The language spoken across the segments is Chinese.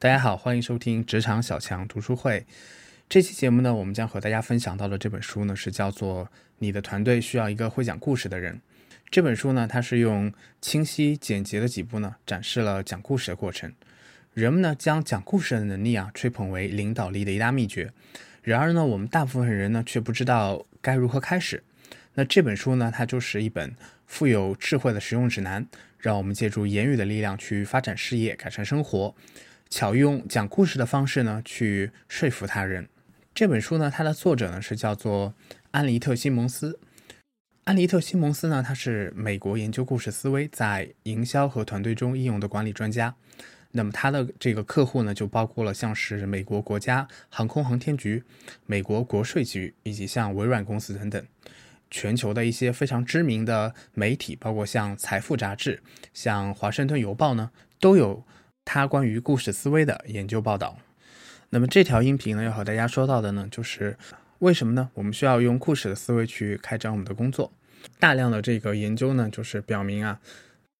大家好，欢迎收听职场小强读书会。这期节目呢，我们将和大家分享到的这本书呢，是叫做《你的团队需要一个会讲故事的人》。这本书呢，它是用清晰简洁的几步呢，展示了讲故事的过程。人们呢，将讲故事的能力啊，吹捧为领导力的一大秘诀。然而呢，我们大部分人呢，却不知道该如何开始。那这本书呢，它就是一本富有智慧的实用指南，让我们借助言语的力量去发展事业、改善生活。巧用讲故事的方式呢，去说服他人。这本书呢，它的作者呢是叫做安利特·西蒙斯。安利特·西蒙斯呢，他是美国研究故事思维在营销和团队中应用的管理专家。那么他的这个客户呢，就包括了像是美国国家航空航天局、美国国税局以及像微软公司等等，全球的一些非常知名的媒体，包括像《财富》杂志、像《华盛顿邮报》呢，都有。他关于故事思维的研究报道。那么这条音频呢，要和大家说到的呢，就是为什么呢？我们需要用故事的思维去开展我们的工作。大量的这个研究呢，就是表明啊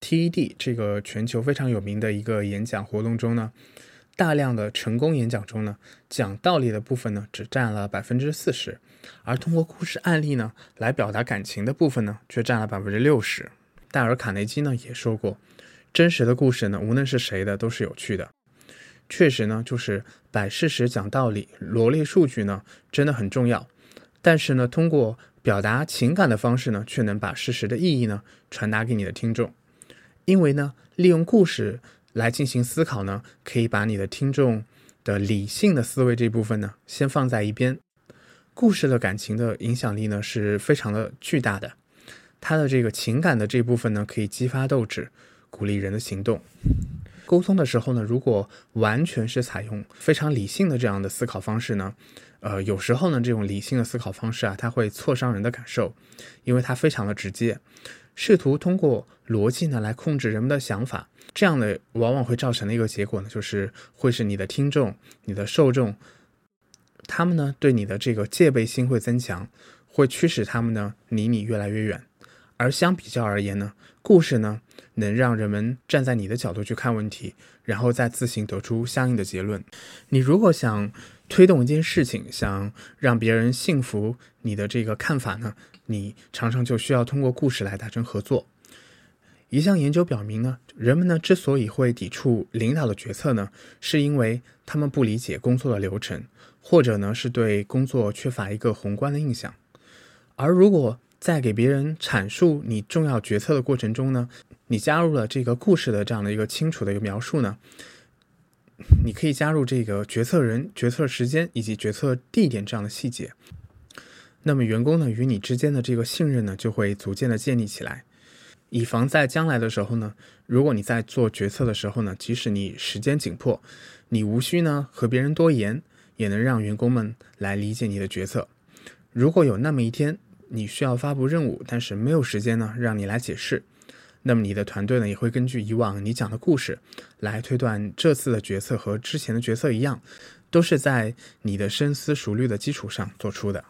，TED 这个全球非常有名的一个演讲活动中呢，大量的成功演讲中呢，讲道理的部分呢，只占了百分之四十，而通过故事案例呢来表达感情的部分呢，却占了百分之六十。戴尔·卡内基呢也说过。真实的故事呢，无论是谁的都是有趣的。确实呢，就是摆事实讲道理、罗列数据呢，真的很重要。但是呢，通过表达情感的方式呢，却能把事实的意义呢传达给你的听众。因为呢，利用故事来进行思考呢，可以把你的听众的理性的思维这部分呢先放在一边。故事的感情的影响力呢是非常的巨大的，它的这个情感的这部分呢可以激发斗志。鼓励人的行动。沟通的时候呢，如果完全是采用非常理性的这样的思考方式呢，呃，有时候呢，这种理性的思考方式啊，它会挫伤人的感受，因为它非常的直接，试图通过逻辑呢来控制人们的想法，这样的往往会造成的一个结果呢，就是会是你的听众、你的受众，他们呢对你的这个戒备心会增强，会驱使他们呢离你越来越远。而相比较而言呢，故事呢能让人们站在你的角度去看问题，然后再自行得出相应的结论。你如果想推动一件事情，想让别人信服你的这个看法呢，你常常就需要通过故事来达成合作。一项研究表明呢，人们呢之所以会抵触领导的决策呢，是因为他们不理解工作的流程，或者呢是对工作缺乏一个宏观的印象。而如果在给别人阐述你重要决策的过程中呢，你加入了这个故事的这样的一个清楚的一个描述呢，你可以加入这个决策人、决策时间以及决策地点这样的细节。那么员工呢与你之间的这个信任呢就会逐渐的建立起来，以防在将来的时候呢，如果你在做决策的时候呢，即使你时间紧迫，你无需呢和别人多言，也能让员工们来理解你的决策。如果有那么一天。你需要发布任务，但是没有时间呢，让你来解释。那么你的团队呢，也会根据以往你讲的故事来推断这次的决策和之前的决策一样，都是在你的深思熟虑的基础上做出的。